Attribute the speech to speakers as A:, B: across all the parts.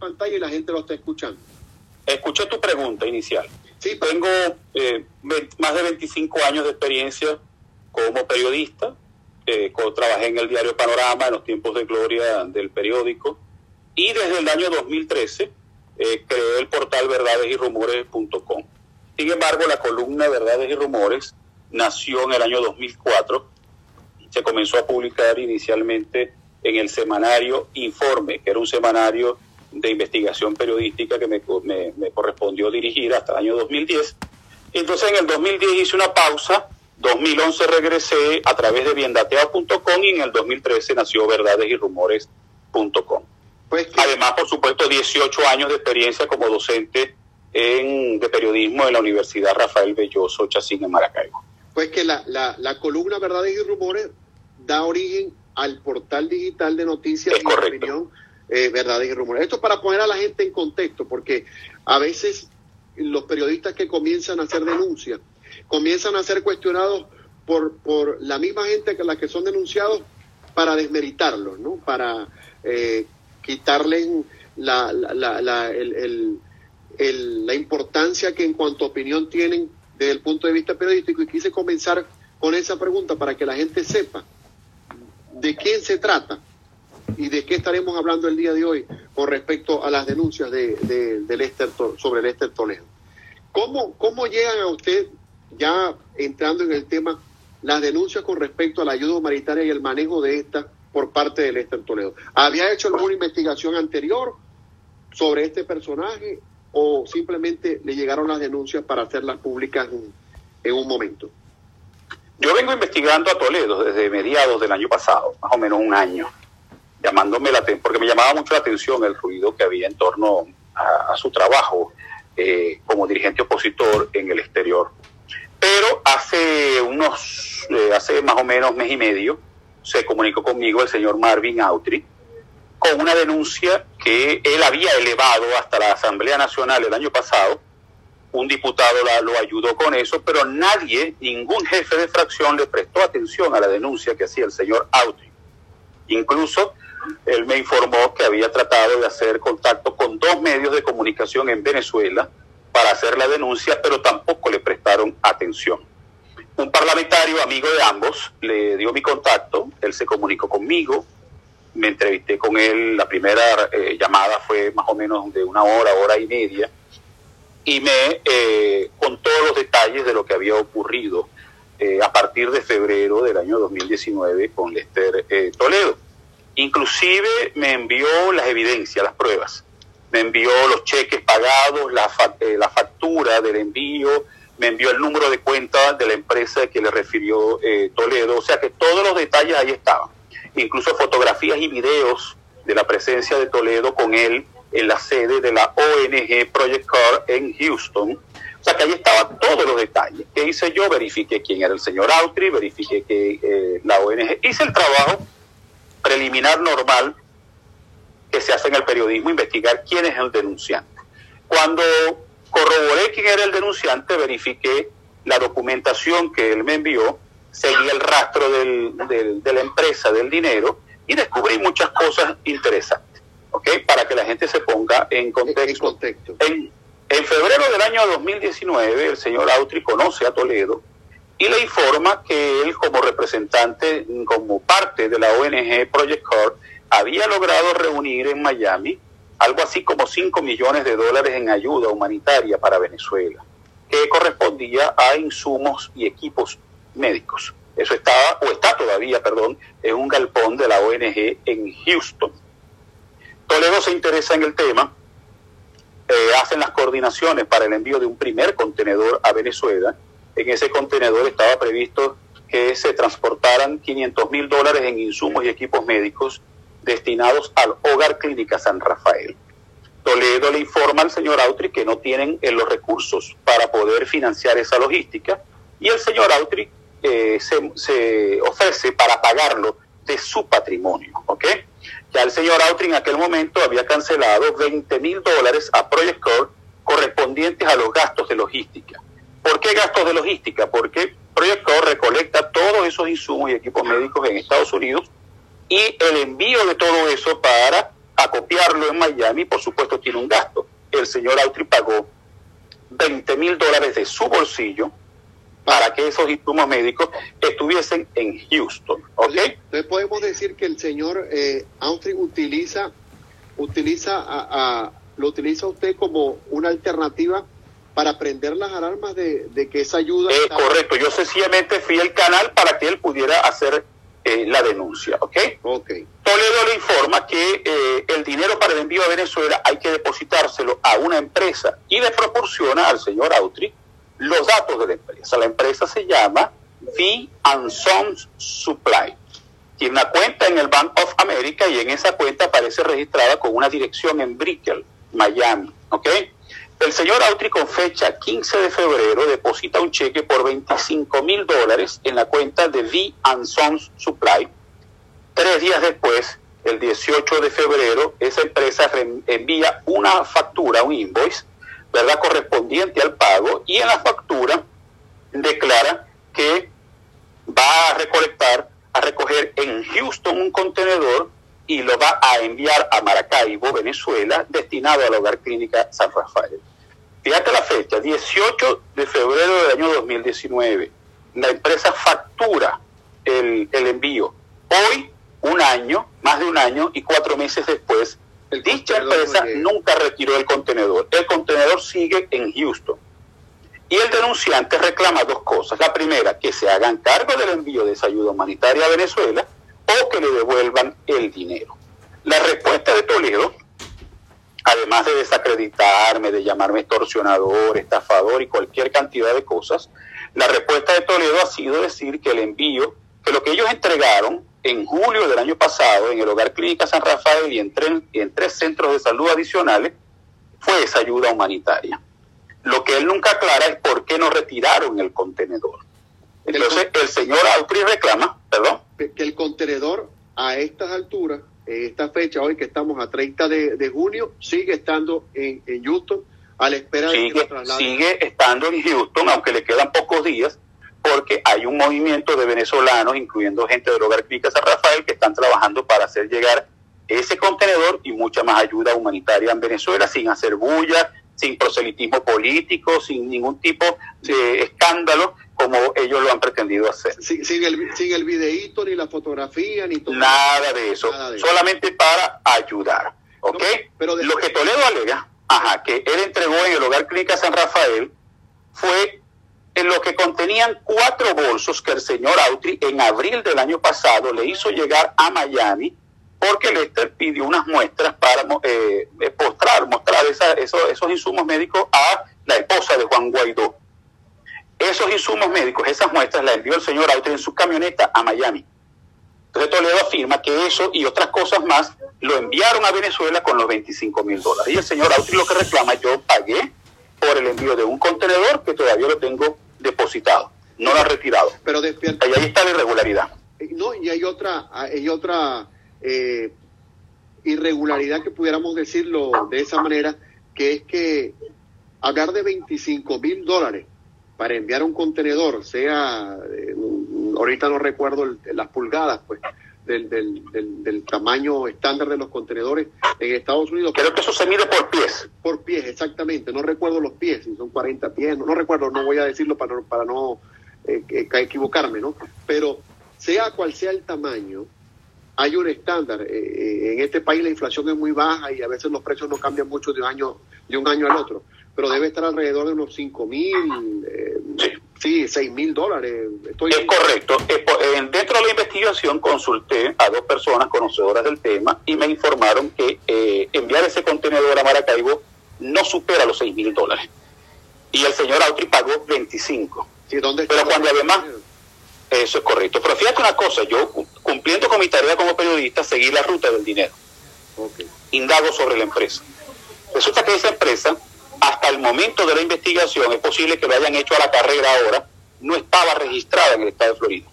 A: pantalla y la gente lo está escuchando.
B: Escuché tu pregunta inicial.
A: Sí,
B: Tengo eh, más de 25 años de experiencia como periodista. Eh, trabajé en el diario Panorama en los tiempos de gloria del periódico. Y desde el año 2013 eh, creé el portal verdadesyrumores.com. Sin embargo, la columna Verdades y Rumores nació en el año 2004. Se comenzó a publicar inicialmente en el semanario Informe, que era un semanario de investigación periodística que me, me- me correspondió dirigir hasta el año 2010. Entonces en el 2010 hice una pausa, 2011 regresé a través de biendateado.com y en el 2013 nació verdadesyrumores.com.
A: pues que,
B: Además, por supuesto, 18 años de experiencia como docente en, de periodismo en la Universidad Rafael Belloso Chacín en Maracaibo.
A: pues que la, la, la columna Verdades y Rumores da origen al portal digital de noticias
B: Es
A: y
B: correcto.
A: opinión eh, Verdades y Rumores. Esto para poner a la gente en contexto, porque a veces los periodistas que comienzan a hacer denuncias comienzan a ser cuestionados por, por la misma gente que la que son denunciados para desmeritarlos, ¿no? Para eh, quitarles la, la, la, el- el- la importancia que en cuanto a opinión tienen desde el punto de vista periodístico y quise comenzar con esa pregunta para que la gente sepa de quién se trata y de qué estaremos hablando el día de hoy con respecto a las denuncias de, de, de Lester sobre Lester Toledo. ¿Cómo, ¿Cómo llegan a usted, ya entrando en el tema, las denuncias con respecto a la ayuda humanitaria y el manejo de esta por parte de Lester Toledo? ¿Había hecho alguna investigación anterior sobre este personaje o simplemente le llegaron las denuncias para hacerlas públicas en un momento?
B: Yo vengo investigando a Toledo desde mediados del año pasado, más o menos un año, llamándome la aten- porque me llamaba mucho la atención el ruido que había en torno a, a su trabajo eh, como dirigente opositor en el exterior. Pero hace unos, eh, hace más o menos mes y medio, se comunicó conmigo el señor Marvin Autry con una denuncia que él había elevado hasta la Asamblea Nacional el año pasado. Un diputado la- lo ayudó con eso, pero nadie, ningún jefe de fracción le prestó atención a la denuncia que hacía el señor Autry. Incluso él me informó que había tratado de hacer contacto con dos medios de comunicación en Venezuela para hacer la denuncia, pero tampoco le prestaron atención. Un parlamentario amigo de ambos le dio mi contacto, él se comunicó conmigo, me entrevisté con él, la primera eh, llamada fue más o menos de una hora, hora y media, y me eh, contó los detalles de lo que había ocurrido eh, a partir de febrero del año 2019 con Lester eh, Toledo. Inclusive me envió las evidencias, las pruebas. Me envió los cheques pagados, la, fa- eh, la factura del envío, me envió el número de cuenta de la empresa que le refirió eh, Toledo. O sea que todos los detalles ahí estaban. Incluso fotografías y videos de la presencia de Toledo con él en la sede de la ONG Project Car en Houston. O sea que ahí estaban todos los detalles. ¿Qué hice yo? Verifiqué quién era el señor Autry, verifiqué que eh, la ONG. Hice el trabajo preliminar normal que se hace en el periodismo, investigar quién es el denunciante. Cuando corroboré quién era el denunciante, verifiqué la documentación que él me envió, seguí el rastro del- del- de la empresa, del dinero, y descubrí muchas cosas interesantes, ¿ok? Para que la gente se ponga en
A: En, en
B: contexto.
A: contexto.
B: En, en febrero del año 2019, el señor Autry conoce a Toledo y le informa que él, como representante, como parte de la ONG Project Car, había logrado reunir en Miami algo así como 5 millones de dólares en ayuda humanitaria para Venezuela, que correspondía a insumos y equipos médicos. Eso estaba, o está todavía, perdón, en un galpón de la ONG en Houston. Toledo se interesa en el tema, eh, hacen las coordinaciones para el envío de un primer contenedor a Venezuela. En ese contenedor estaba previsto que se transportaran 500 mil dólares en insumos y equipos médicos destinados al Hogar Clínica San Rafael. Toledo le informa al señor Autry que no tienen eh, los recursos para poder financiar esa logística y el señor Autry eh, se, se ofrece para pagarlo de su patrimonio. ¿ok? Ya el señor Autry en aquel momento había cancelado 20 mil dólares a Project Core correspondientes a los gastos de logística. ¿Por qué gastos de logística? Porque Project Core recolecta todos esos insumos y equipos médicos en Estados Unidos y el envío de todo eso para a copiarlo en Miami, por supuesto tiene un gasto. El señor Autry pagó 20 mil dólares de su bolsillo para que esos insumos médicos estuviesen en Houston. ¿ok?
A: Entonces podemos decir que el señor eh, Autry utiliza, utiliza a, lo utiliza usted como una alternativa para prender las alarmas de, que esa ayuda...
B: Es correcto, yo sencillamente fui el canal para que él pudiera hacer eh, la denuncia, ¿ok?
A: Ok.
B: Toledo le informa que eh, el dinero para el envío a Venezuela hay que depositárselo a una empresa y le proporciona al señor Autry los datos de la empresa. La empresa se llama V Sons Supply. Tiene una cuenta en el Bank of America y en esa cuenta aparece registrada con una dirección en Brickell, Miami, ¿ok? El señor Autry con fecha 15 de febrero deposita un cheque por 25 mil dólares en la cuenta de V Sons Supply. Tres días después, el 18 de febrero, esa empresa envía una factura, un invoice, ¿verdad? correspondiente al pago y en la factura declara que va a recolectar, a recoger en Houston un contenedor y lo va a enviar a Maracaibo, Venezuela, destinado al Hogar Clínica San Rafael. Fíjate la fecha, 18 de febrero del año 2019. La empresa factura el, envío. Hoy, un año, más de un año y cuatro meses después, dicha empresa nunca retiró el contenedor. El contenedor sigue en Houston. Y el denunciante reclama dos cosas. La primera, que se hagan cargo del envío de esa ayuda humanitaria a Venezuela o que le devuelvan el dinero. La respuesta de Toledo además de desacreditarme, de llamarme extorsionador, estafador y cualquier cantidad de cosas, la respuesta de Toledo ha sido decir que el envío, que lo que ellos entregaron en julio del año pasado en el Hogar Clínica San Rafael y en, tres centros de salud adicionales fue esa ayuda humanitaria. Lo que él nunca aclara es por qué no retiraron el contenedor. Entonces, el, señor Autry reclama, perdón.
A: Que el contenedor a estas alturas esta fecha, hoy que estamos a 30 de, junio, sigue estando en, Houston a la espera
B: de que lo Sigue estando en Houston, aunque le quedan pocos días, porque hay un movimiento de venezolanos, incluyendo gente del Hogar Clínica San Rafael, que están trabajando para hacer llegar ese contenedor y mucha más ayuda humanitaria en Venezuela sin hacer bulla, sin proselitismo político, sin ningún tipo de escándalo, como ellos lo han pretendido hacer.
A: Sin, el, sin el videíto, ni la fotografía, ni todo.
B: Nada de eso, solamente para ayudar. ¿Ok? pero Lo que Toledo alega, ajá, que él entregó en el Hogar Clínica San Rafael, fue en lo que contenían cuatro bolsos que el señor Autry en abril del año pasado le hizo llegar a Miami porque Lester pidió unas muestras para eh, mostrar, mostrar esos, esos insumos médicos a la esposa de Juan Guaidó. Esos insumos médicos, esas muestras las envió el señor Autry en su camioneta a Miami. Entonces Toledo afirma que eso y otras cosas más lo enviaron a Venezuela con los 25 mil dólares. Y el señor Autry lo que reclama, yo pagué por el envío de un contenedor que todavía lo tengo depositado, no lo ha retirado.
A: Pero
B: despierta. Y ahí está la irregularidad.
A: No, y hay otra, hay otra eh, irregularidad que pudiéramos decirlo de esa manera, que es que hablar de 25 mil dólares para enviar un contenedor, sea, eh, ahorita no recuerdo las pulgadas, pues, del, del, del, tamaño estándar de los contenedores en Estados Unidos.
B: Creo que eso se mide por pies.
A: Por pies, exactamente. No recuerdo los pies, si son 40 pies, no, recuerdo, no voy a decirlo para no, para no eh, equivocarme, ¿no? Pero sea cual sea el tamaño, hay un estándar. Eh, eh, en este país la inflación es muy baja y a veces los precios no cambian mucho de un año, de un año al otro, pero debe estar alrededor de unos 5 mil, eh, sí, 6 mil dólares.
B: Estoy... Es correcto. dentro de la investigación consulté a dos personas conocedoras del tema y me informaron que enviar ese contenedor a Maracaibo no supera los 6 mil dólares. Y el señor Autry pagó 25.
A: Sí, ¿dónde
B: Pero cuando además... Eso es correcto. Pero fíjate una cosa, yo cumpliendo con mi tarea como periodista, seguí la ruta del dinero. Indago sobre la empresa. Resulta que esa empresa, hasta el momento de la investigación, es posible que lo hayan hecho a la carrera ahora, no estaba registrada en el estado de Florida.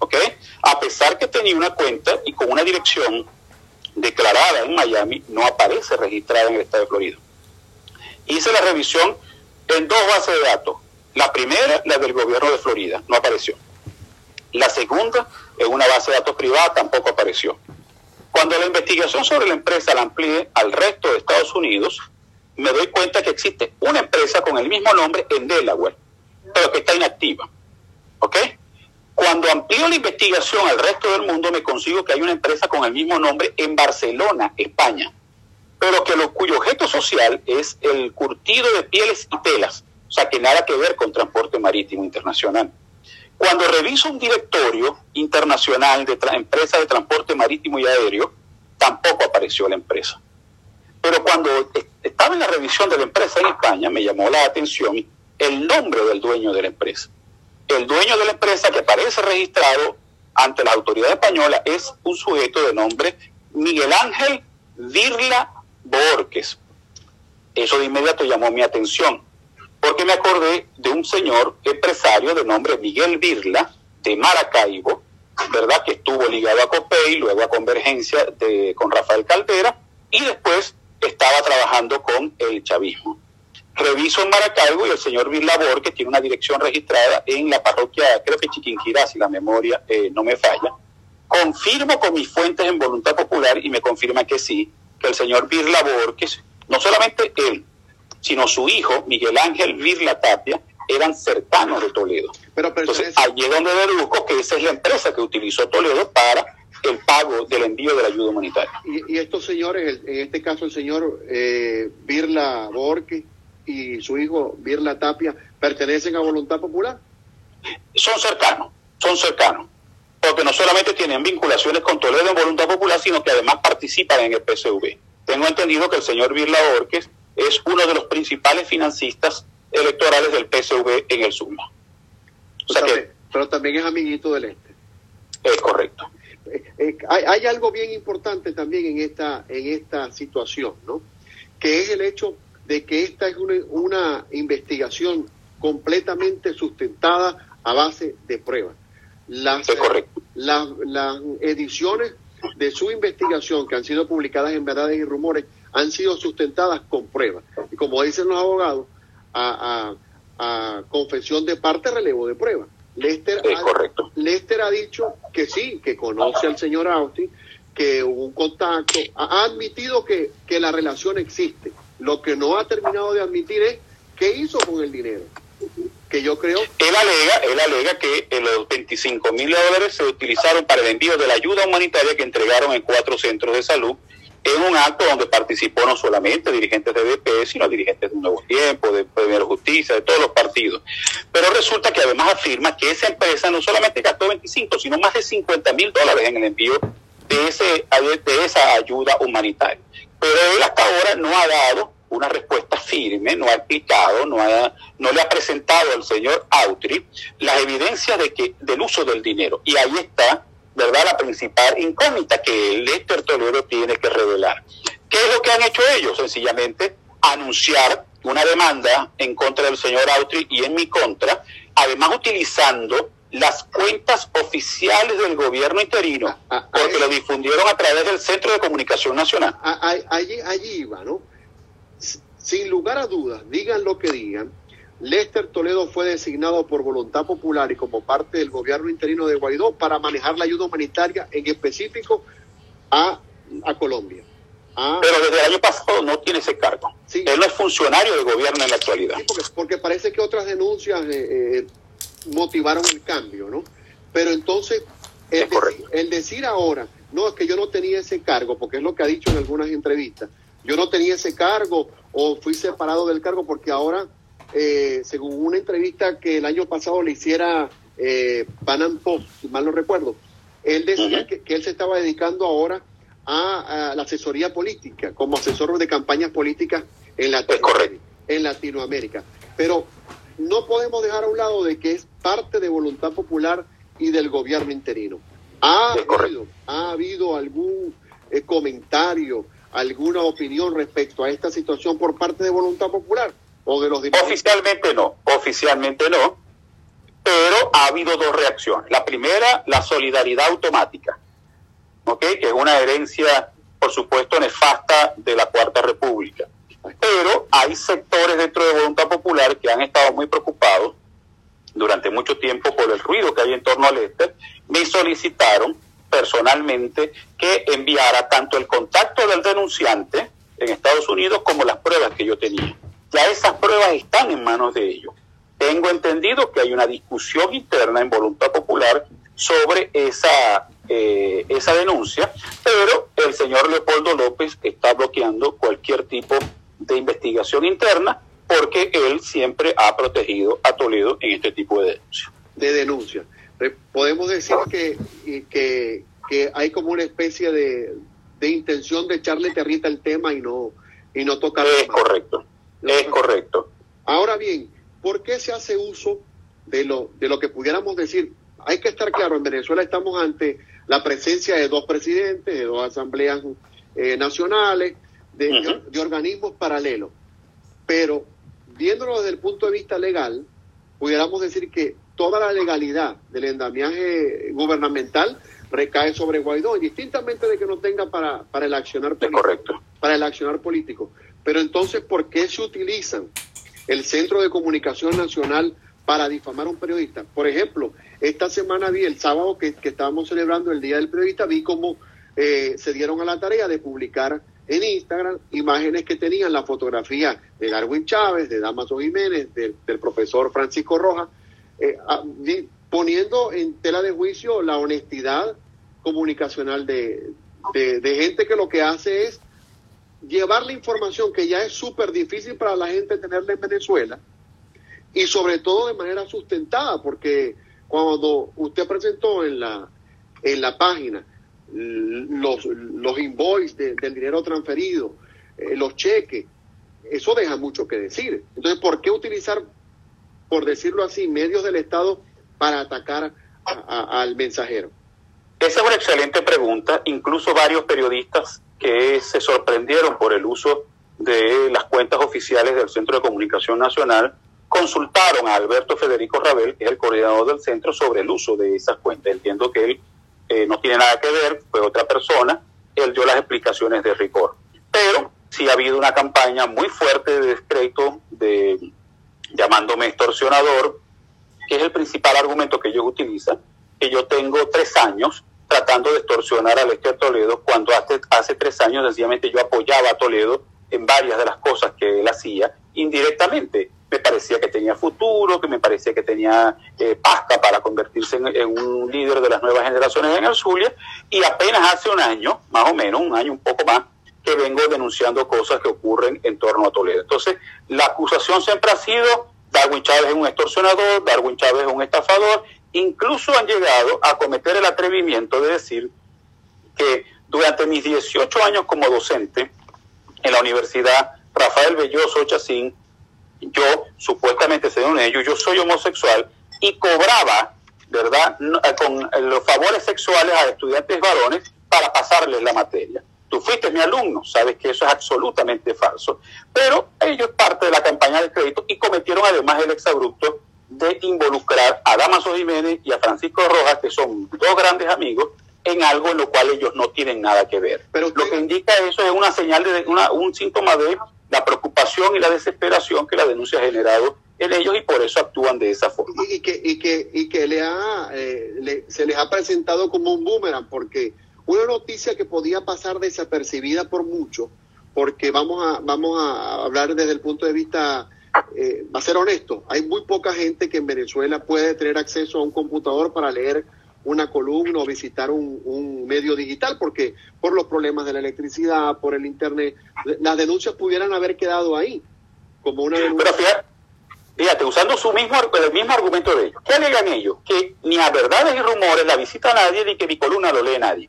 B: ¿Ok? A pesar que tenía una cuenta y con una dirección declarada en Miami, no aparece registrada en el estado de Florida. Hice la revisión en dos bases de datos, la primera, la del gobierno de Florida, no apareció. La segunda, en una base de datos privada, tampoco apareció. Cuando la investigación sobre la empresa la amplié al resto de Estados Unidos, me doy cuenta que existe una empresa con el mismo nombre en Delaware, pero que está inactiva. ¿Ok? Cuando amplío la investigación al resto del mundo, me consigo que hay una empresa con el mismo nombre en Barcelona, España, pero que lo, cuyo objeto social es el curtido de pieles y telas, sea que nada que ver con transporte marítimo internacional. Cuando reviso un directorio internacional de empresas de transporte marítimo y aéreo, tampoco apareció la empresa. Pero cuando estaba en la revisión de la empresa en España, me llamó la atención el nombre del dueño de la empresa. El dueño de la empresa que aparece registrado ante la autoridad española es un sujeto de nombre Miguel Ángel Virla Borges. Eso de inmediato llamó mi atención, porque me acordé de un señor empresario de nombre Miguel Virla, de Maracaibo, ¿verdad? Que estuvo ligado a COPEI, luego a Convergencia con Rafael Caldera, y después estaba trabajando con el chavismo. Reviso en Maracaibo y el señor Virla Borges tiene una dirección registrada en la parroquia, creo que Chiquinquirá, si la memoria eh, no me falla. Confirmo con mis fuentes en Voluntad Popular y me confirma que sí, el señor Virla Borges, no solamente él, sino su hijo, Miguel Ángel Virla Tapia, eran cercanos de Toledo. Pero, Entonces, allí es donde deduzco que esa es la empresa que utilizó Toledo para el pago del envío de la ayuda humanitaria.
A: Y, estos señores, en este caso el señor eh, Virla Borges y su hijo Virla Tapia, ¿pertenecen a Voluntad Popular?
B: Son cercanos, son cercanos porque no solamente tienen vinculaciones con Toledo en Voluntad Popular, sino que además participan en el PCV. Tengo entendido que el señor Virla Orques es uno de los principales financistas electorales del PCV en el Suma.
A: pero también es amiguito del Este.
B: Es correcto.
A: Eh, eh, hay, algo bien importante también en esta, en esta situación, ¿no? Que es el hecho de que esta es una, una investigación completamente sustentada a base de pruebas. Las, las, las, ediciones de su investigación que han sido publicadas en Verdades y Rumores han sido sustentadas con pruebas. Y como dicen los abogados, a, a, confesión de parte, relevo de prueba. Lester, ha, Lester ha dicho que sí, que conoce al señor Austin, que hubo un contacto, ha admitido que, que la relación existe. Lo que no ha terminado de admitir es qué hizo con el dinero que yo creo.
B: Él alega, él alega que eh, los 25 mil dólares se utilizaron para el envío de la ayuda humanitaria que entregaron en cuatro centros de salud en un acto donde participó no solamente dirigentes de DP, sino dirigentes de Nuevo Tiempo, de Primero Justicia, de todos los partidos. Pero resulta que además afirma que esa empresa no solamente gastó 25, sino más de 50 mil dólares en el envío de, ese, de esa ayuda humanitaria. Pero él hasta ahora no ha dado una respuesta firme, no ha explicado, no, ha, no le ha presentado al señor Autry las evidencias de que, del uso del dinero. Y ahí está, ¿verdad?, la principal incógnita que el Lester Toledo tiene que revelar. ¿Qué es lo que han hecho ellos? Sencillamente anunciar una demanda en contra del señor Autry y en mi contra, además utilizando las cuentas oficiales del gobierno interino, ah, ah, porque lo difundieron a través del Centro de Comunicación Nacional.
A: Ah, allí, allí iba, ¿no? Sin lugar a dudas, digan lo que digan, Lester Toledo fue designado por voluntad popular y como parte del gobierno interino de Guaidó para manejar la ayuda humanitaria en específico a, Colombia.
B: Pero desde el año pasado no tiene ese cargo. Él no es funcionario del gobierno en la actualidad.
A: porque, parece que otras denuncias eh, eh, motivaron el cambio, ¿no? Pero entonces, el, el decir ahora, no, es que yo no tenía ese cargo, porque es lo que ha dicho en algunas entrevistas, yo no tenía ese cargo o fui separado del cargo porque ahora, eh, según una entrevista que el año pasado le hiciera eh, Panam Post, si mal no recuerdo, él decía que, él se estaba dedicando ahora a, la asesoría política, como asesor de campañas políticas en Latinoamérica, en Latinoamérica. Pero no podemos dejar a un lado de que es parte de voluntad popular y del gobierno interino. Ha, habido, ha habido algún eh, comentario, alguna opinión respecto a esta situación por parte de Voluntad Popular
B: Oficialmente no, oficialmente no, pero ha habido dos reacciones. La primera, la solidaridad automática, ¿ok? Que es una herencia, por supuesto, nefasta de la Cuarta República. Pero hay sectores dentro de Voluntad Popular que han estado muy preocupados durante mucho tiempo por el ruido que hay en torno al este, me solicitaron personalmente que enviara tanto el contacto del denunciante en Estados Unidos como las pruebas que yo tenía. Ya esas pruebas están en manos de ellos. Tengo entendido que hay una discusión interna en Voluntad Popular sobre esa, eh, esa denuncia, pero el señor Leopoldo López está bloqueando cualquier tipo de investigación interna porque él siempre ha protegido a Toledo en este tipo de denuncias.
A: De denuncia. Podemos decir que, que, que hay como una especie de, de intención de echarle territa al tema y no, y no tocar.
B: Es correcto, es correcto.
A: Ahora bien, ¿por qué se hace uso de lo, de lo que pudiéramos decir? Hay que estar claro, en Venezuela estamos ante la presencia de dos presidentes, de dos asambleas eh, nacionales, de, de, organismos paralelos. Pero viéndolo desde el punto de vista legal, pudiéramos decir que toda la legalidad del endamiaje gubernamental recae sobre Guaidó, indistintamente de que no tenga para, para el accionar político.
B: Correcto.
A: Para el accionar político. Pero entonces, ¿por qué se utilizan el Centro de Comunicación Nacional para difamar a un periodista? Por ejemplo, esta semana vi, el sábado que, estábamos celebrando el Día del Periodista, vi cómo eh, se dieron a la tarea de publicar en Instagram imágenes que tenían la fotografía de Darwin Chávez, de Damaso Jiménez, del profesor Francisco Rojas, eh, poniendo en tela de juicio la honestidad comunicacional de, de, gente que lo que hace es llevar la información que ya es súper difícil para la gente tenerla en Venezuela y sobre todo de manera sustentada, porque cuando usted presentó en la, en la página los, los invoices del dinero transferido, eh, los cheques, eso deja mucho que decir. Entonces, ¿por qué utilizar, por decirlo así, medios del Estado para atacar al mensajero?
B: Esa es una excelente pregunta. Incluso varios periodistas que se sorprendieron por el uso de las cuentas oficiales del Centro de Comunicación Nacional consultaron a Alberto Federico Rabel, que es el coordinador del centro, sobre el uso de esas cuentas. Entiendo que él eh, no tiene nada que ver, fue otra persona, él dio las explicaciones de rigor. Pero sí ha habido una campaña muy fuerte de descrédito, de llamándome extorsionador, que es el principal argumento que ellos utilizan, que yo tengo tres años tratando de extorsionar al este de Toledo, cuando hace, hace tres años sencillamente yo apoyaba a Toledo en varias de las cosas que él hacía indirectamente. Me parecía que tenía futuro, que me parecía que tenía eh, pasta para convertirse en, un líder de las nuevas generaciones en el Zulia, y apenas hace un año, más o menos, un año, un poco más, que vengo denunciando cosas que ocurren en torno a Toledo. Entonces, la acusación siempre ha sido Darwin Chávez es un extorsionador, Darwin Chávez es un estafador, incluso han llegado a cometer el atrevimiento de decir que durante mis 18 años como docente en la Universidad Rafael Belloso Chacín, yo supuestamente según ellos, yo soy homosexual y cobraba, ¿verdad?, eh, con los favores sexuales a estudiantes varones para pasarles la materia tú fuiste mi alumno, sabes que eso es absolutamente falso. Pero ellos parte de la campaña de crédito y cometieron además el exabrupto de involucrar a Damaso Jiménez y a Francisco Rojas, que son dos grandes amigos, en algo en lo cual ellos no tienen nada que ver. Pero lo que indica eso es una señal de una, un síntoma de la preocupación y la desesperación que la denuncia ha generado en ellos y por eso actúan de esa forma.
A: Y, que, y que, y que le ha, eh, se les ha presentado como un boomerang, porque una noticia que podía pasar desapercibida por mucho, porque vamos a, vamos a hablar desde el punto de vista, eh, va a ser honesto, hay muy poca gente que en Venezuela puede tener acceso a un computador para leer una columna o visitar un, un, medio digital, porque por los problemas de la electricidad, por el Internet, las denuncias pudieran haber quedado ahí, como una denuncia.
B: Pero fíjate, usando su mismo, el mismo argumento de ellos, ¿qué alegan ellos? Que ni a verdades y rumores la visita a nadie ni que mi columna lo lee nadie.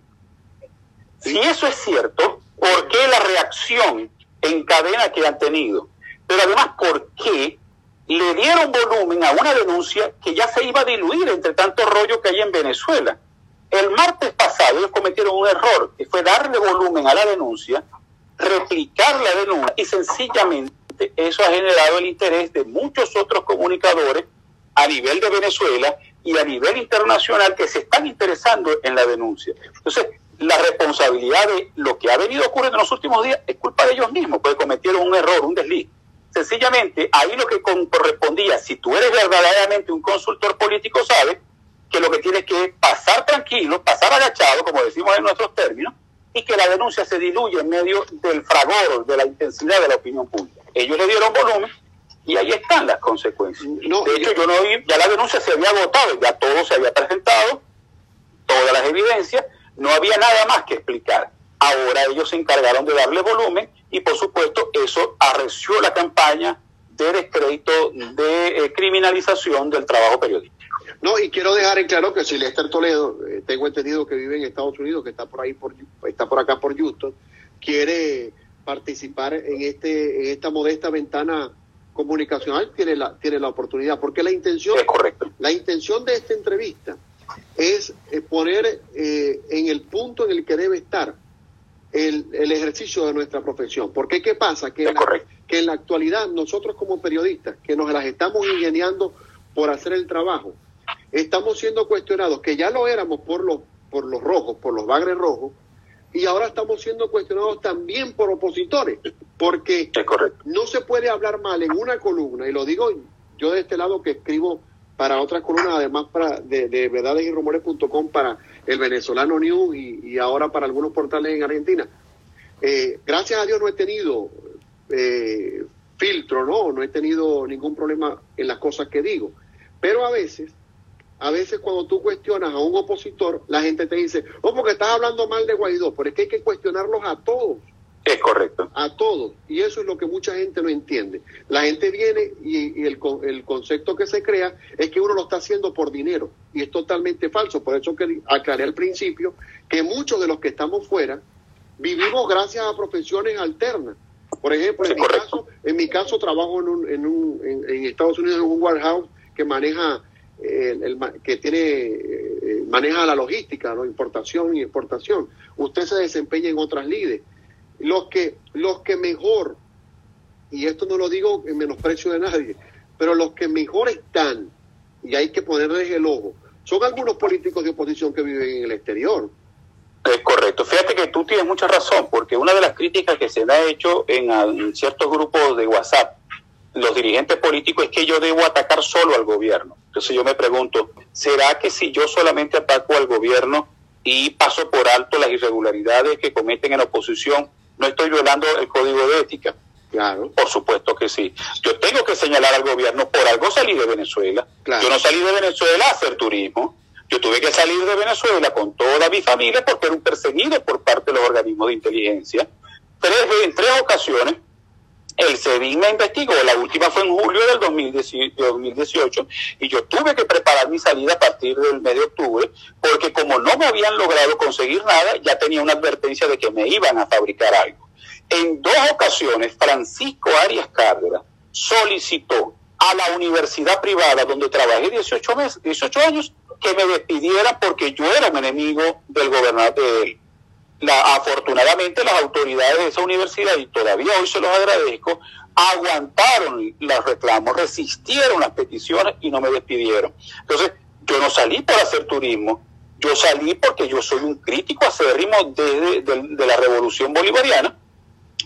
B: Si eso es cierto, ¿por qué la reacción en cadena que han tenido? Pero además, ¿por qué le dieron volumen a una denuncia que ya se iba a diluir entre tanto rollo que hay en Venezuela? El martes pasado ellos cometieron un error, que fue darle volumen a la denuncia, replicar la denuncia y sencillamente eso ha generado el interés de muchos otros comunicadores a nivel de Venezuela y a nivel internacional que se están interesando en la denuncia. Entonces, la responsabilidad de lo que ha venido ocurriendo en los últimos días es culpa de ellos mismos, porque cometieron un error, un desliz. Sencillamente, ahí lo que correspondía, si tú eres verdaderamente un consultor político, sabes que lo que tiene que pasar tranquilo, pasar agachado, como decimos en nuestros términos, y que la denuncia se diluye en medio del fragor, de la intensidad de la opinión pública. Ellos le dieron volumen y ahí están las consecuencias. de hecho, yo no vi, ya la denuncia se había agotado, ya todo se había presentado, todas las evidencias, no había nada más que explicar. Ahora ellos se encargaron de darle volumen y por supuesto eso arreció la campaña de descrédito, de eh, criminalización del trabajo periodístico.
A: No, y quiero dejar en claro que si Lester Toledo, eh, tengo entendido que vive en Estados Unidos, que está por ahí, por, está por acá por Houston, quiere participar en este en esta modesta ventana comunicacional tiene la tiene la oportunidad porque la intención
B: es correcto.
A: la intención de esta entrevista es eh, poner en el punto en el que debe estar el, el ejercicio de nuestra profesión. Porque ¿qué pasa? Que, en la, que en la actualidad nosotros como periodistas, que nos las estamos ingeniando por hacer el trabajo, estamos siendo cuestionados, que ya lo éramos por los, por los rojos, por los bagres rojos, y ahora estamos siendo cuestionados también por opositores, porque no se puede hablar mal en una columna, y lo digo yo de este lado que escribo para otras columnas, además para de, de verdades y rumores.com para el venezolano News y, ahora para algunos portales en Argentina. Eh, gracias a Dios no he tenido eh, filtro, ¿no? No he tenido ningún problema en las cosas que digo. Pero a veces, a veces cuando tú cuestionas a un opositor, la gente te dice, oh, porque estás hablando mal de Guaidó, pero es que hay que cuestionarlos a todos.
B: Es correcto.
A: A todos. Y eso es lo que mucha gente no entiende. La gente viene y, el, el, concepto que se crea es que uno lo está haciendo por dinero. Y es totalmente falso. Por eso que aclaré al principio que muchos de los que estamos fuera vivimos gracias a profesiones alternas. Por ejemplo, en, mi caso, en mi caso trabajo en, un, en, un, en, Estados Unidos en un warehouse que maneja el, que tiene eh, maneja la logística, la importación y exportación. Usted se desempeña en otras líderes los que, los que mejor, y esto no lo digo en menosprecio de nadie, pero los que mejor están, y hay que ponerles el ojo, son algunos políticos de oposición que viven en el exterior.
B: Es correcto. Fíjate que tú tienes mucha razón, porque una de las críticas que se me ha hecho en, ciertos grupos de WhatsApp, los dirigentes políticos, es que yo debo atacar solo al gobierno. Entonces yo me pregunto, ¿será que si yo solamente ataco al gobierno y paso por alto las irregularidades que cometen en la oposición, no estoy violando el código de ética. Claro. Por supuesto que sí. Yo tengo que señalar al gobierno, por algo salí de Venezuela. Yo no salí de Venezuela a hacer turismo. Yo tuve que salir de Venezuela con toda mi familia porque era un perseguido por parte de los organismos de inteligencia. Tres, en tres ocasiones el SEBIN me investigó, la última fue en julio del 2018 y yo tuve que preparar mi salida a partir del mes de octubre porque como no me habían logrado conseguir nada, ya tenía una advertencia de que me iban a fabricar algo. En dos ocasiones, Francisco Arias Cárdenas solicitó a la universidad privada donde trabajé 18, meses, 18 años que me despidiera porque yo era un enemigo del gobernador de él la, afortunadamente las autoridades de esa universidad, y todavía hoy se los agradezco, aguantaron los reclamos, resistieron las peticiones y no me despidieron. Entonces, yo no salí por hacer turismo, yo salí porque yo soy un crítico acérrimo desde de, la revolución bolivariana,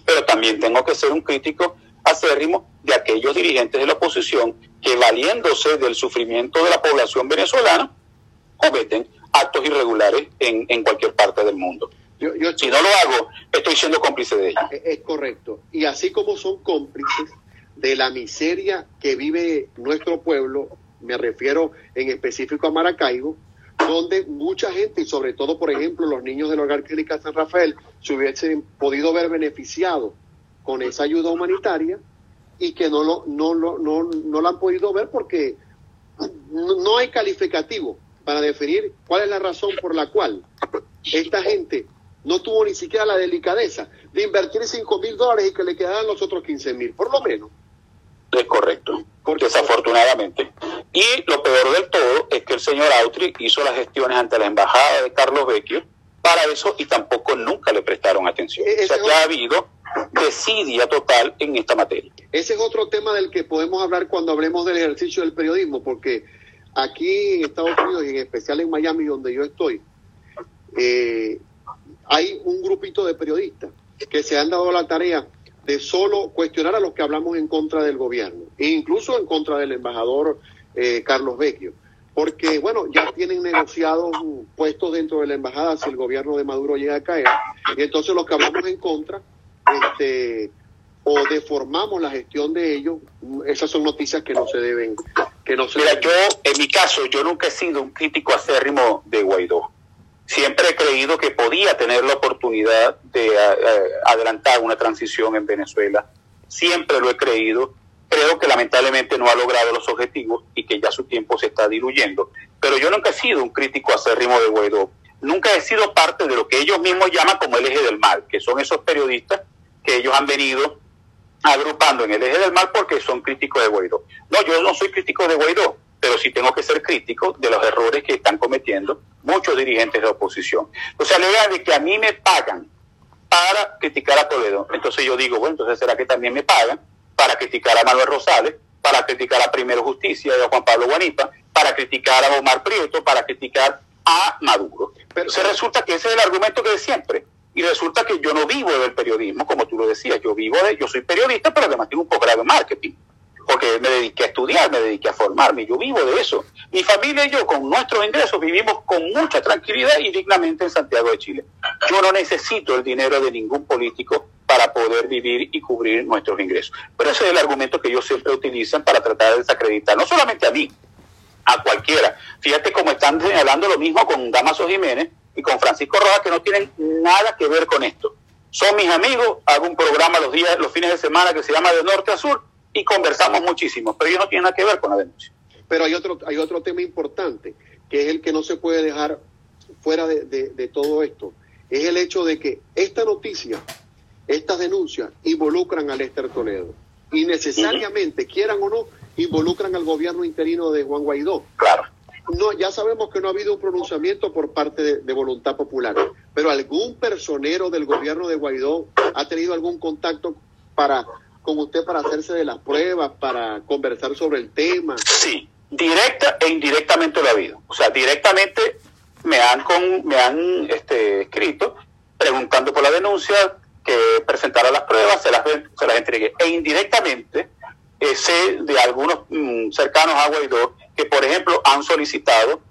B: pero también tengo que ser un crítico acérrimo de aquellos dirigentes de la oposición que valiéndose del sufrimiento de la población venezolana, cometen actos irregulares en, en cualquier parte del mundo. Yo, si no lo hago, estoy siendo cómplice de ella.
A: Es, correcto. Y así como son cómplices de la miseria que vive nuestro pueblo, me refiero en específico a Maracaibo, donde mucha gente, y sobre todo, por ejemplo, los niños del Hogar Clínica San Rafael, se hubiesen podido ver beneficiados con esa ayuda humanitaria y que no lo, no, no, no, no la han podido ver porque no hay calificativo para definir cuál es la razón por la cual esta gente no tuvo ni siquiera la delicadeza de invertir 5 mil dólares y que le quedaran los otros 15 mil, por lo menos.
B: Es correcto, porque desafortunadamente. Y lo peor del todo es que el señor Autry hizo las gestiones ante la embajada de Carlos Vecchio para eso y tampoco nunca le prestaron atención. E-, o sea que ha habido desidia total en esta materia.
A: Ese es otro tema del que podemos hablar cuando hablemos del ejercicio del periodismo, porque aquí en Estados Unidos y en especial en Miami, donde yo estoy, eh, hay un grupito de periodistas que se han dado la tarea de solo cuestionar a los que hablamos en contra del gobierno, e incluso en contra del embajador eh, Carlos Vecchio. porque, bueno, ya tienen negociados puestos dentro de la embajada si el gobierno de Maduro llega a caer, y entonces los que hablamos en contra, este, o deformamos la gestión de ellos, esas son noticias que no se deben, que no se
B: Mira, yo, en mi caso, yo nunca he sido un crítico acérrimo de Guaidó. Siempre he creído que podía tener la oportunidad de eh, eh, adelantar una transición en Venezuela. Siempre lo he creído. Creo que lamentablemente no ha logrado los objetivos y que ya su tiempo se está diluyendo. Pero yo nunca he sido un crítico acérrimo de Guaidó. Nunca he sido parte de lo que ellos mismos llaman como el eje del mal, que son esos periodistas que ellos han venido agrupando en el eje del mal porque son críticos de Guaidó. No, yo no soy crítico de Guaidó, pero sí tengo que ser crítico de los errores que están cometiendo muchos dirigentes de oposición. O sea, la idea de que a mí me pagan para criticar a Toledo, entonces yo digo, bueno, entonces será que también me pagan para criticar a Manuel Rosales, para criticar a Primero Justicia y a Juan Pablo Guanipa, para criticar a Omar Prieto, para criticar a Maduro. Pero se resulta que ese es el argumento que de siempre. Y resulta que yo no vivo del periodismo, como tú lo decías, yo vivo de, yo soy periodista, pero además tengo un posgrado en marketing, porque me dediqué a estudiar, me dediqué a formarme, yo vivo de eso. Mi familia y yo, con nuestros ingresos, vivimos con mucha tranquilidad y dignamente en Santiago de Chile. Yo no necesito el dinero de ningún político para poder vivir y cubrir nuestros ingresos. Pero ese es el argumento que ellos siempre utilizan para tratar de desacreditar, no solamente a mí, a cualquiera. Fíjate cómo están señalando lo mismo con Damaso Jiménez, y con Francisco Rojas que no tienen nada que ver con esto. Son mis amigos, hago un programa los días, los fines de semana que se llama De Norte a Sur y conversamos muchísimo, pero ellos no tienen nada que ver con la denuncia.
A: Pero hay otro, hay otro tema importante, que es el que no se puede dejar fuera de, todo esto, es el hecho de que esta noticia, estas denuncias involucran a Lester Toledo y necesariamente, quieran o no, involucran al gobierno interino de Juan Guaidó.
B: Claro
A: no, ya sabemos que no ha habido un pronunciamiento por parte de, voluntad popular, pero algún personero del gobierno de Guaidó ha tenido algún contacto para con usted para hacerse de las pruebas, para conversar sobre el tema.
B: Sí, directa e indirectamente lo ha habido. O sea, directamente me han con, me han este, escrito preguntando por la denuncia, que presentara las pruebas, se las, se las entregué. E indirectamente eh, sé de algunos mm, cercanos a Guaidó que, por ejemplo, han solicitado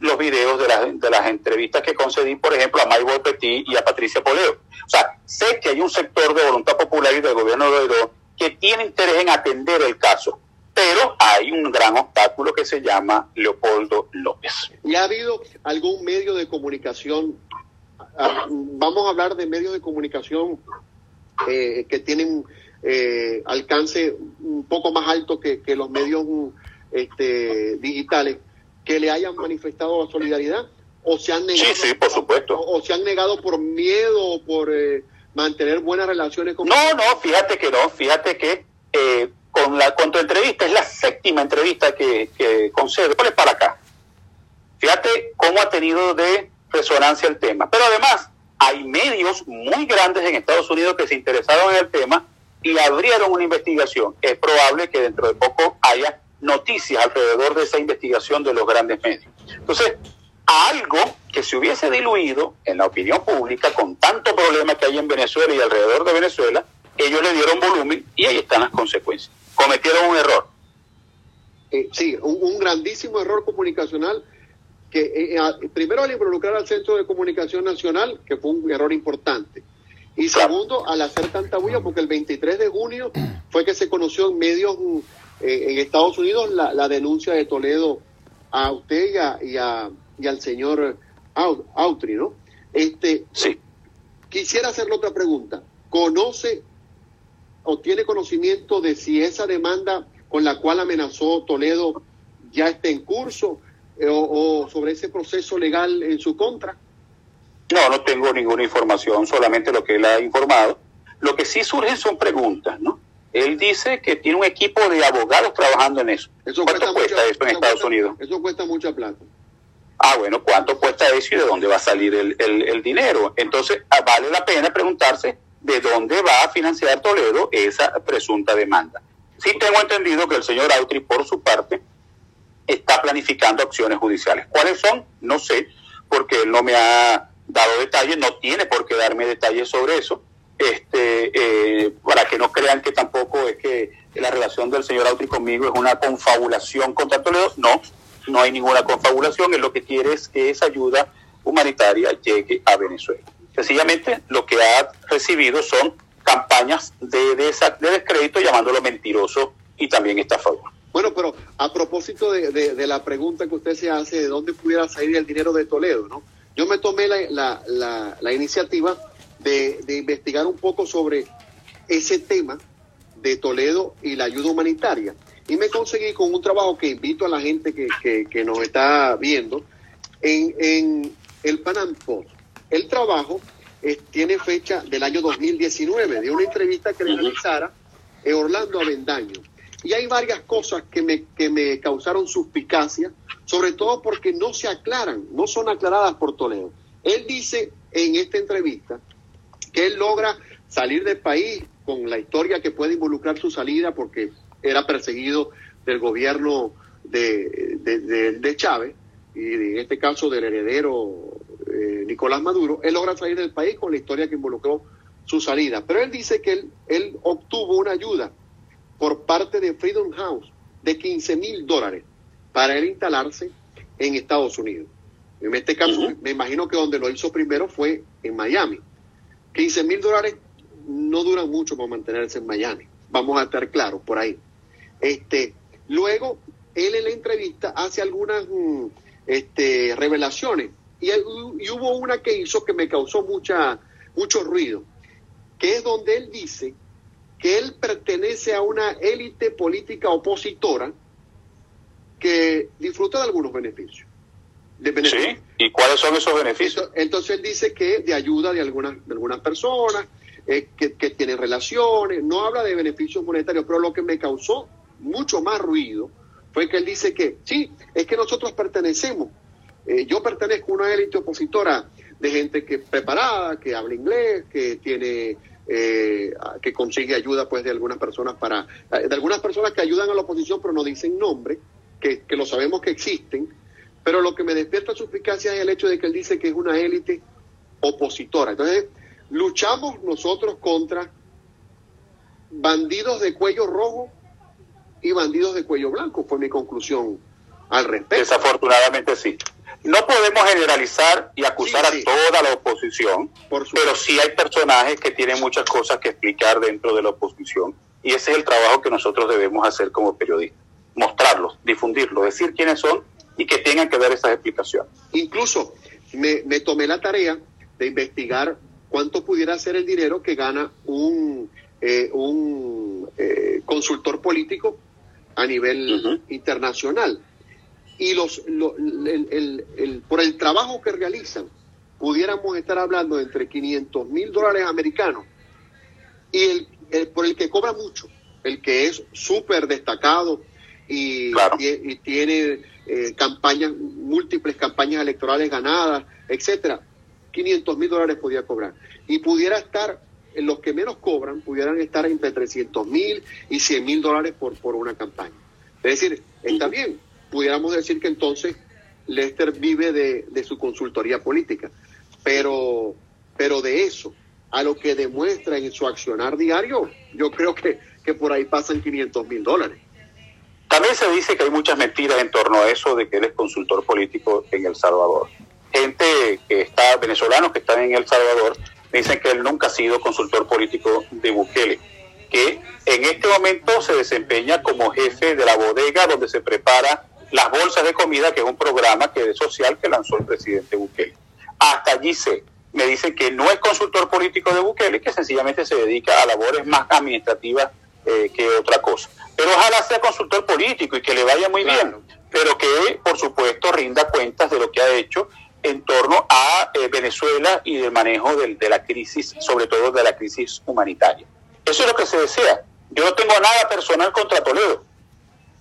B: los videos de, de, las entrevistas que concedí, por ejemplo, a Maybol Petit y a Patricia Poleo. O sea, sé que hay un sector de voluntad popular y del gobierno de Guaidó que tiene interés en atender el caso, pero hay un gran obstáculo que se llama Leopoldo López.
A: ¿Y ha habido algún medio de comunicación? Ah, vamos a hablar de medios de comunicación eh, que tienen eh, alcance un poco más alto que, que los medios este, digitales que le hayan manifestado la solidaridad o se han negado,
B: sí, por supuesto.
A: O, se han negado por miedo o por eh, mantener buenas relaciones con
B: No, no, fíjate que no, fíjate que eh, con la con tu entrevista es la séptima entrevista que, que concede, ponle para acá. Fíjate cómo ha tenido de resonancia el tema. Pero además hay medios muy grandes en Estados Unidos que se interesaron en el tema y abrieron una investigación. Es probable que dentro de poco haya noticias alrededor de esa investigación de los grandes medios. Entonces, algo que se hubiese diluido en la opinión pública con tanto problema que hay en Venezuela y alrededor de Venezuela, ellos le dieron volumen y ahí están las consecuencias. Cometieron un error.
A: Eh, sí, un, grandísimo error comunicacional que eh, eh, primero al involucrar al Centro de Comunicación Nacional, que fue un error importante, y segundo al hacer tanta bulla, porque el 23 de junio fue que se conoció en medios eh, en Estados Unidos la, denuncia de Toledo a usted y, a, y, al señor Autry, ¿no? Este,
B: sí.
A: Quisiera hacerle otra pregunta. ¿Conoce o tiene conocimiento de si esa demanda con la cual amenazó Toledo ya está en curso eh, o, o sobre ese proceso legal en su contra?
B: No, no tengo ninguna información, solamente lo que él ha informado. Lo que sí surgen son preguntas, ¿no? Él dice que tiene un equipo de abogados trabajando en eso.
A: ¿Cuánto cuesta, eso en Estados Unidos? Eso cuesta mucha plata.
B: Ah, bueno, ¿cuánto cuesta eso y de dónde va a salir el, dinero? Entonces, ah, vale la pena preguntarse de dónde va a financiar Toledo esa presunta demanda. Sí tengo entendido que el señor Autry, por su parte, está planificando acciones judiciales. ¿Cuáles son? No sé, porque él no me ha dado detalles, no tiene por qué darme detalles sobre eso este, eh, para que no crean que tampoco es que la relación del señor Autry conmigo es una confabulación contra Toledo, no, no hay ninguna confabulación, él lo que quiere es que esa ayuda humanitaria llegue a Venezuela. Sencillamente lo que ha recibido son campañas de, de, de descrédito llamándolo mentiroso y también estafador.
A: Bueno, pero a propósito de, la pregunta que usted se hace de dónde pudiera salir el dinero de Toledo, ¿no? Yo me tomé la iniciativa de, de, investigar un poco sobre ese tema de Toledo y la ayuda humanitaria. Y me conseguí con un trabajo que invito a la gente que, que, que nos está viendo en, en el Panam Post. El trabajo tiene fecha del año 2019, de una entrevista que le realizara Orlando Avendaño. Y hay varias cosas que me, que me causaron suspicacia, sobre todo porque no se aclaran, no son aclaradas por Toledo. Él dice en esta entrevista que él logra salir del país con la historia que puede involucrar su salida porque era perseguido del gobierno de, de, de Chávez y en este caso del heredero eh, Nicolás Maduro, él logra salir del país con la historia que involucró su salida. Pero él dice que él, él obtuvo una ayuda por parte de Freedom House de 15 mil dólares para él instalarse en Estados Unidos. En este caso, me imagino que donde lo hizo primero fue en Miami. 15 mil dólares no duran mucho para mantenerse en Miami. Vamos a estar claros por ahí. Este, luego, él en la entrevista hace algunas mm, este, revelaciones y, hubo una que hizo que me causó mucho ruido, que es donde él dice que él pertenece a una élite política opositora que disfruta de algunos beneficios.
B: De Sí, ¿y cuáles son esos beneficios?
A: Entonces él dice que de ayuda de algunas, de algunas personas, eh, que, que tienen relaciones, no habla de beneficios monetarios, pero lo que me causó mucho más ruido fue que él dice que sí, es que nosotros pertenecemos eh, yo pertenezco a una élite opositora de gente que preparada, que habla inglés, que tiene eh, que consigue ayuda pues de algunas personas para de algunas personas que ayudan a la oposición pero no dicen nombre, que, que lo sabemos que existen, pero lo que me despierta suspicacia es el hecho de que él dice que es una élite opositora. Entonces, luchamos nosotros contra bandidos de cuello rojo y bandidos de cuello blanco, fue mi conclusión al respecto.
B: Desafortunadamente sí. No podemos generalizar y acusar a toda la oposición, pero sí hay personajes que tienen muchas cosas que explicar dentro de la oposición y ese es el trabajo que nosotros debemos hacer como periodistas, mostrarlos, difundirlos, decir quiénes son y que tengan que dar esas explicaciones.
A: Incluso me, tomé la tarea de investigar cuánto pudiera ser el dinero que gana un, eh, un eh, consultor político a nivel internacional y los, el, el, por el trabajo que realizan, pudiéramos estar hablando entre 500 mil dólares americanos y el, por el que cobra mucho, el que es súper destacado y, y, tiene eh, campañas, múltiples campañas electorales ganadas, etcétera, 500 mil dólares podía cobrar. Y pudiera estar, en los que menos cobran, pudieran estar entre 300 mil y 100 mil dólares por, por una campaña. Es decir, está bien, pudiéramos decir que entonces Lester vive de, su consultoría política. Pero, pero de eso, a lo que demuestra en su accionar diario, yo creo que, que por ahí pasan 500 mil dólares.
B: También se dice que hay muchas mentiras en torno a eso de que él es consultor político en El Salvador. Gente que está, venezolanos que están en El Salvador, dicen que él nunca ha sido consultor político de Bukele, que en este momento se desempeña como jefe de la bodega donde se prepara las bolsas de comida, que es un programa que es social que lanzó el presidente Bukele. Hasta allí sé. Me dicen que no es consultor político de Bukele, que sencillamente se dedica a labores más administrativas eh, que otra cosa. Pero ojalá sea consultor político y que le vaya muy bien, pero que por supuesto rinda cuentas de lo que ha hecho en torno a eh, Venezuela y del manejo de, de la crisis, sobre todo de la crisis humanitaria. Eso es lo que se desea. Yo no tengo nada personal contra Toledo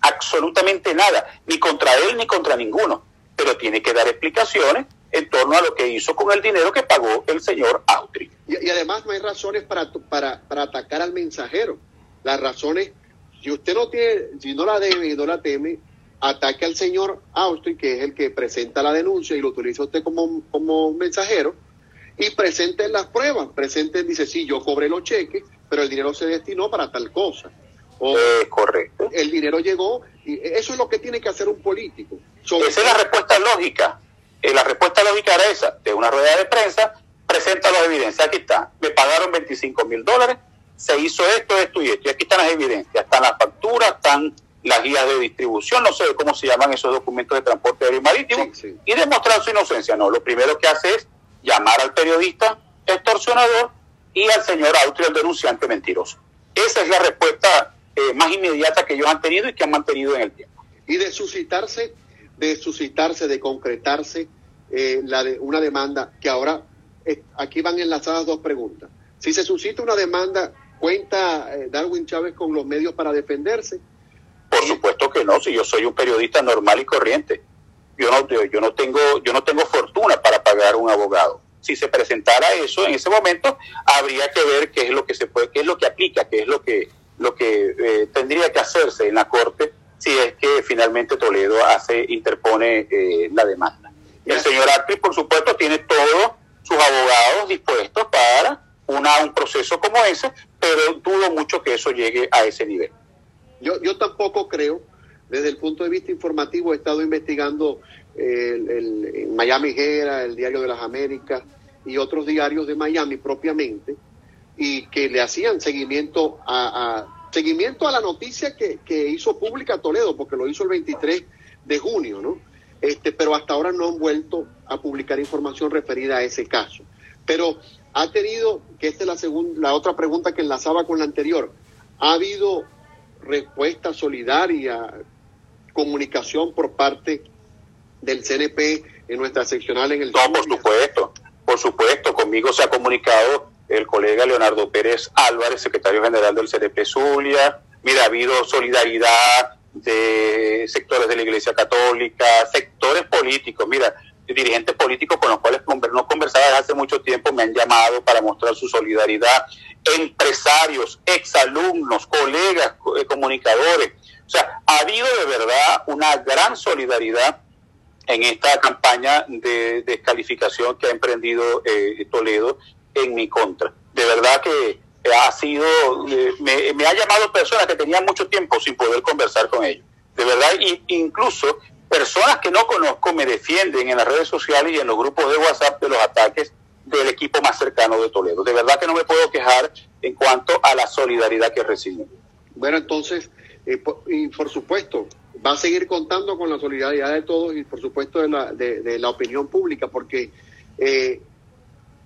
B: absolutamente nada, ni contra él ni contra ninguno, pero tiene que dar explicaciones en torno a lo que hizo con el dinero que pagó el señor Autry.
A: Y, además no hay razones para, para, para atacar al mensajero. Las razones, si usted no tiene, si no la debe y no la teme, ataque al señor Austri, que es el que presenta la denuncia y lo utiliza usted como, como mensajero, y presenten las pruebas. Presenten, dice, sí, yo cobré los cheques, pero el dinero se destinó para tal cosa.
B: Eh, correcto.
A: El dinero llegó y eso es lo que tiene que hacer un político.
B: esa es la respuesta lógica. Eh, la respuesta lógica era esa, de una rueda de prensa, presenta las evidencias. Aquí está, me pagaron 25 mil dólares, se hizo esto, esto y esto. Y aquí están las evidencias, están las facturas, están las guías de distribución, no sé cómo se llaman esos documentos de transporte aéreo marítimo, y demostrar su inocencia. No, lo primero que hace es llamar al periodista extorsionador y al señor Autrio, el denunciante mentiroso. Esa es la respuesta eh, más inmediata que ellos han tenido y que han mantenido en el tiempo.
A: Y de suscitarse, de suscitarse, de concretarse eh, la de, una demanda que ahora, eh, aquí van enlazadas dos preguntas. Si se suscita una demanda, ¿cuenta Darwin Chávez con los medios para defenderse?
B: Por supuesto que no, si yo soy un periodista normal y corriente. Yo no, yo no tengo, yo no tengo fortuna para pagar un abogado. Si se presentara eso en ese momento, habría que ver qué es lo que se puede, qué es lo que aplica, qué es lo que, lo que eh, tendría que hacerse en la corte si es que finalmente Toledo hace, interpone eh, la demanda. El señor Acri, por supuesto, tiene todos sus abogados dispuestos para una, un proceso como ese, pero dudo mucho que eso llegue a ese nivel.
A: Yo, yo tampoco creo, desde el punto de vista informativo, he estado investigando el, el, Miami Herald, el Diario de las Américas y otros diarios de Miami propiamente, y que le hacían seguimiento a, seguimiento a la noticia que, que, hizo pública Toledo, porque lo hizo el 23 de junio, ¿no? Este, pero hasta ahora no han vuelto a publicar información referida a ese caso. Pero ha tenido, que esta es la segunda, la otra pregunta que enlazaba con la anterior, ha habido respuesta solidaria, comunicación por parte del CNP en nuestra seccional en el...
B: No, por supuesto, por supuesto, conmigo se ha comunicado el colega Leonardo Pérez Álvarez, secretario general del CNP Zulia. Mira, ha habido solidaridad de sectores de la Iglesia Católica, sectores políticos. Mira, dirigentes políticos con los cuales no conversaba desde hace mucho tiempo me han llamado para mostrar su solidaridad, empresarios, exalumnos, colegas, eh, comunicadores. O sea, ha habido de verdad una gran solidaridad en esta campaña de descalificación que ha emprendido eh, Toledo en mi contra. De verdad que ha sido, eh, me, me, ha llamado personas que tenían mucho tiempo sin poder conversar con ellos. De verdad, incluso personas que no conozco me defienden en las redes sociales y en los grupos de WhatsApp de los ataques del equipo más cercano de Toledo. De verdad que no me puedo quejar en cuanto a la solidaridad que recibo.
A: Bueno, entonces, eh, y por supuesto, va a seguir contando con la solidaridad de todos y por supuesto de la, de, la opinión pública, porque eh,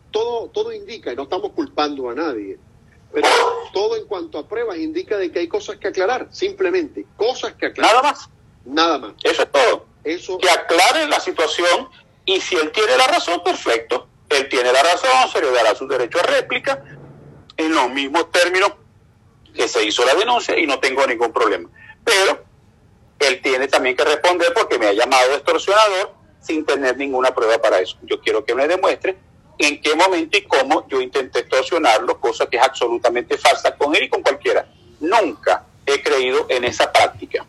A: todo, todo indica, y no estamos culpando a nadie, pero todo en cuanto a pruebas indica de que hay cosas que aclarar, simplemente, cosas que aclarar.
B: Nada más.
A: Nada más.
B: Eso es todo. Eso... Que aclare la situación y si él tiene la razón, perfecto. Él tiene la razón, se le dará su derecho a réplica en los mismos términos que se hizo la denuncia y no tengo ningún problema. Pero él tiene también que responder porque me ha llamado extorsionador sin tener ninguna prueba para eso. Yo quiero que me demuestre en qué momento y cómo yo intenté extorsionarlo, cosa que es absolutamente falsa con él y con cualquiera. Nunca he creído en esa práctica.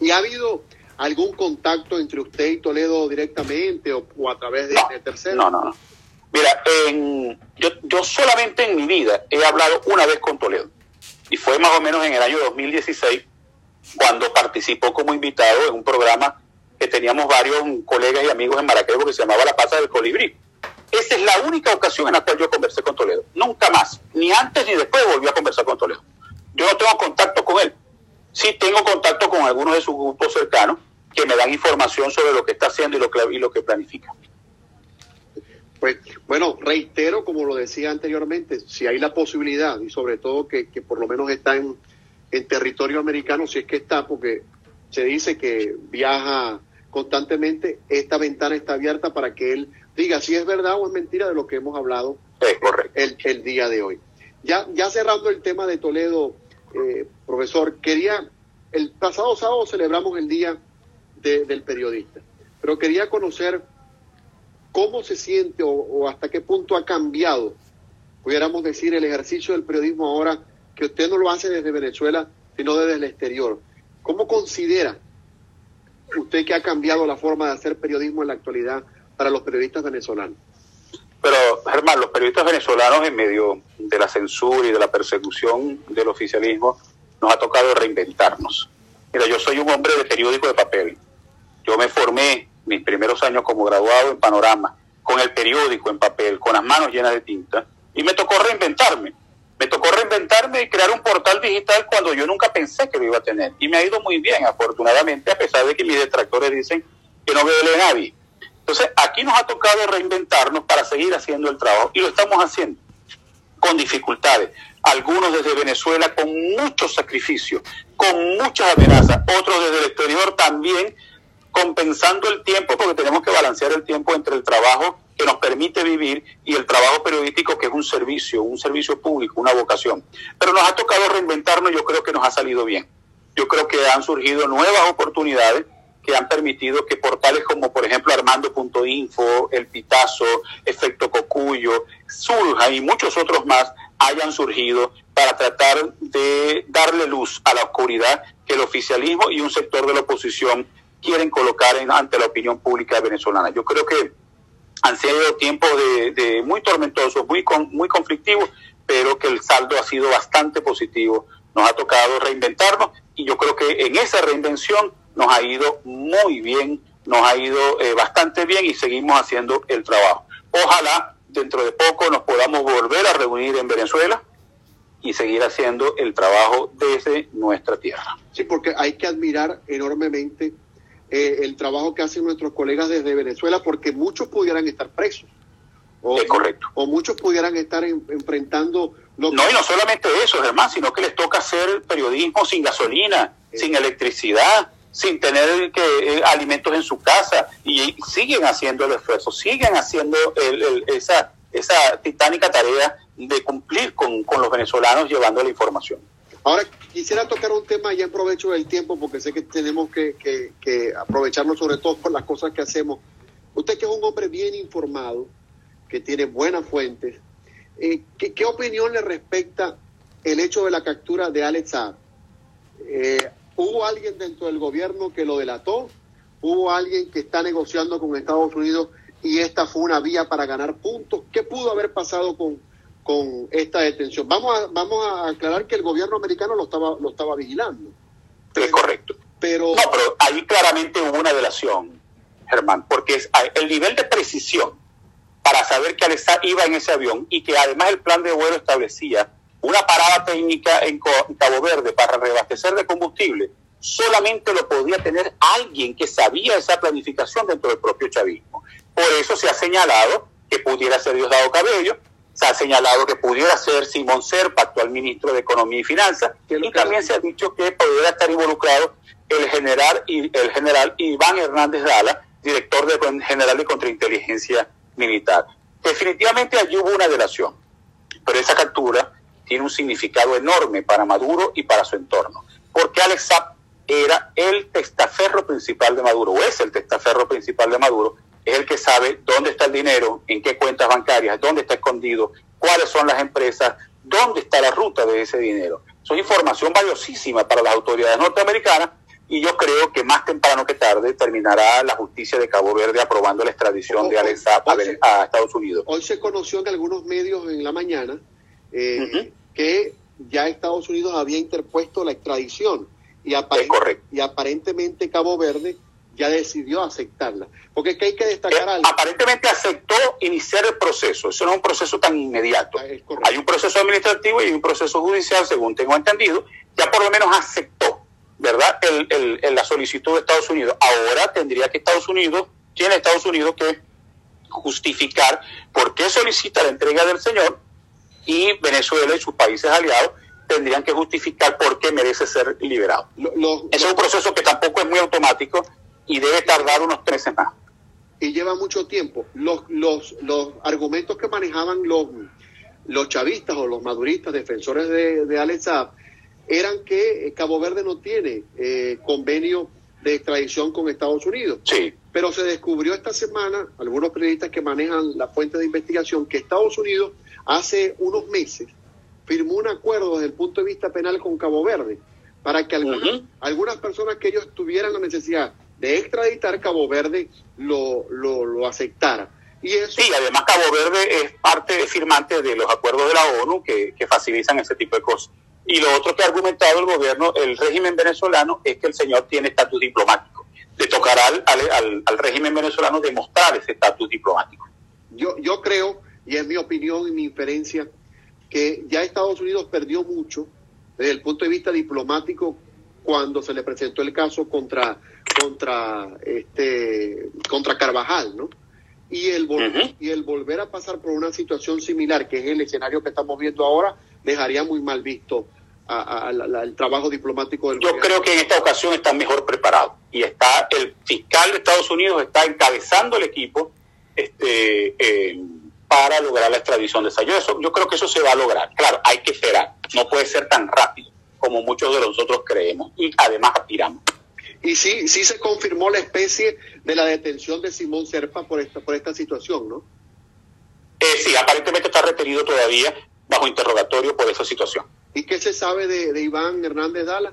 A: ¿Y ha habido algún contacto entre usted y Toledo directamente o, a través de,
B: no,
A: terceros?
B: No, no, no. Mira, en, yo, yo solamente en mi vida he hablado una vez con Toledo. Y fue más o menos en el año 2016 cuando participó como invitado en un programa que teníamos varios colegas y amigos en Maracaibo que se llamaba La Pasa del Colibrí. Esa es la única ocasión en la cual yo conversé con Toledo. Nunca más, ni antes ni después volví a conversar con Toledo. Yo no tengo contacto con él. Sí tengo contacto con algunos de sus grupos cercanos que me dan información sobre lo que está haciendo y lo que, y lo que planifica.
A: Pues bueno, reitero, como lo decía anteriormente, si hay la posibilidad y sobre todo que, que por lo menos está en, en territorio americano, si es que está, porque se dice que viaja constantemente, esta ventana está abierta para que él diga si es verdad o es mentira de lo que hemos hablado el, el, día de hoy. Ya, ya cerrando el tema de Toledo, eh, profesor, quería, el pasado sábado celebramos el Día del Periodista, pero quería conocer cómo se siente o, o hasta qué punto ha cambiado, pudiéramos decir, el ejercicio del periodismo ahora que usted no lo hace desde Venezuela, sino desde el exterior. ¿Cómo considera usted que ha cambiado la forma de hacer periodismo en la actualidad para los periodistas venezolanos?
B: Pero, Germán, los periodistas venezolanos en medio de la censura y de la persecución del oficialismo nos ha tocado reinventarnos. Mira, yo soy un hombre de periódico de papel. Yo me formé mis primeros años como graduado en Panorama, con el periódico en papel, con las manos llenas de tinta, y me tocó reinventarme. Me tocó reinventarme y crear un portal digital cuando yo nunca pensé que lo iba a tener. Y me ha ido muy bien, afortunadamente, a pesar de que mis detractores dicen que no veo nadie. Entonces, aquí nos ha tocado reinventarnos para seguir haciendo el trabajo y lo estamos haciendo con dificultades. Algunos desde Venezuela con muchos sacrificios, con muchas amenazas, otros desde el exterior también compensando el tiempo, porque tenemos que balancear el tiempo entre el trabajo que nos permite vivir y el trabajo periodístico que es un servicio, un servicio público, una vocación. Pero nos ha tocado reinventarnos, yo creo que nos ha salido bien. Yo creo que han surgido nuevas oportunidades que han permitido que portales como por ejemplo Armando.info, El Pitazo, Efecto Cocuyo, Surja y muchos otros más hayan surgido para tratar de darle luz a la oscuridad que el oficialismo y un sector de la oposición quieren colocar en, ante la opinión pública venezolana. Yo creo que han sido tiempos de, muy tormentosos, muy, muy conflictivos, pero que el saldo ha sido bastante positivo. Nos ha tocado reinventarnos y yo creo que en esa reinvención nos ha ido muy bien, nos ha ido eh, bastante bien y seguimos haciendo el trabajo. Ojalá dentro de poco nos podamos volver a reunir en Venezuela y seguir haciendo el trabajo desde nuestra tierra.
A: Sí, porque hay que admirar enormemente eh, el trabajo que hacen nuestros colegas desde Venezuela, porque muchos pudieran estar presos.
B: O, es correcto.
A: O muchos pudieran estar enfrentando...
B: No, y no solamente eso, además, sino que les toca hacer periodismo sin gasolina, eh. sin electricidad, sin tener que eh, alimentos en su casa y siguen haciendo el esfuerzo, siguen haciendo esa, esa titánica tarea de cumplir con, los venezolanos llevando la información.
A: Ahora, quisiera tocar un tema ya en provecho del tiempo, porque sé que tenemos que, que, aprovecharnos sobre todo por las cosas que hacemos. Usted que es un hombre bien informado, que tiene buenas fuentes, eh, ¿qué, opinión le respecta el hecho de la captura de Alex Saab? Eh, ¿Hubo alguien dentro del gobierno que lo delató? ¿Hubo alguien que está negociando con Estados Unidos y esta fue una vía para ganar puntos? ¿Qué pudo haber pasado con, con esta detención? Vamos a, vamos a aclarar que el gobierno americano lo estaba, lo estaba vigilando.
B: Es correcto. Pero... No, pero ahí claramente hubo una delación, Germán, porque es el nivel de precisión para saber que Alexa iba en ese avión y que además el plan de vuelo establecía una parada técnica en Cabo Verde para reabastecer de combustible, solamente lo podía tener alguien que sabía esa planificación dentro del propio chavismo. Por eso se ha señalado que pudiera ser Diosdado Cabello, se ha señalado que pudiera ser Simón Serpa, actual ministro de Economía y Finanzas, y también se ha dicho que pudiera estar involucrado el general, el general Iván Hernández Dala, director de, general de Contrainteligencia Militar. Definitivamente allí hubo una delación, pero esa captura tiene un significado enorme para Maduro y para su entorno. Porque Alex Saab era el testaferro principal de Maduro, o es el testaferro principal de Maduro, es el que sabe dónde está el dinero, en qué cuentas bancarias, dónde está escondido, cuáles son las empresas, dónde está la ruta de ese dinero. Eso es información valiosísima para las autoridades norteamericanas y yo creo que más temprano que tarde terminará la justicia de Cabo Verde aprobando la extradición de Alex Saab a, Estados Unidos.
A: Hoy se conoció en algunos medios en la mañana eh, que ya Estados Unidos había interpuesto la extradición y, y aparentemente Cabo Verde ya decidió aceptarla. Porque es que hay que destacar
B: eh, algo. Aparentemente aceptó iniciar el proceso. Eso no es un proceso tan inmediato. Ah, hay un proceso administrativo y un proceso judicial, según tengo entendido. Ya por lo menos aceptó, ¿verdad?, el, el, la solicitud de Estados Unidos. Ahora tendría que Estados Unidos, tiene Estados Unidos que justificar por qué solicita la entrega del señor y Venezuela y sus países aliados tendrían que justificar por qué merece ser liberado. es un proceso que tampoco es muy automático y debe tardar unos tres semanas.
A: Y lleva mucho tiempo. Los, los, los argumentos que manejaban los, los chavistas o los maduristas, defensores de, de Alex eran que Cabo Verde no tiene eh, convenio de extradición con Estados Unidos.
B: Sí.
A: Pero se descubrió esta semana, algunos periodistas que manejan la fuente de investigación, que Estados Unidos hace unos meses firmó un acuerdo desde el punto de vista penal con Cabo Verde para que algunas, algunas personas que ellos tuvieran la necesidad de extraditar Cabo Verde lo, lo, lo aceptara.
B: Y eso... Sí, además Cabo Verde es parte firmante de los acuerdos de la ONU que, que facilitan ese tipo de cosas. Y lo otro que ha argumentado el gobierno, el régimen venezolano, es que el señor tiene estatus diplomático. le tocará al, al, al régimen venezolano demostrar ese estatus diplomático.
A: Yo, yo creo, y es mi opinión y mi inferencia, que ya Estados Unidos perdió mucho desde el punto de vista diplomático cuando se le presentó el caso contra contra este contra Carvajal, ¿no? Y el, y el volver a pasar por una situación similar, que es el escenario que estamos viendo ahora, dejaría muy mal visto al trabajo diplomático del
B: Yo creo que en esta ocasión está mejor preparado y está el fiscal de Estados Unidos está encabezando el equipo este, eh, para lograr la extradición de Sayo. Eso, yo creo que eso se va a lograr. Claro, hay que esperar. No puede ser tan rápido como muchos de nosotros creemos y además aspiramos.
A: Y sí, sí se confirmó la especie de la detención de Simón Serpa por esta, por esta situación, ¿no?
B: Eh, sí, aparentemente está retenido todavía bajo interrogatorio por esa situación.
A: ¿Y qué se sabe de, de Iván Hernández Dala?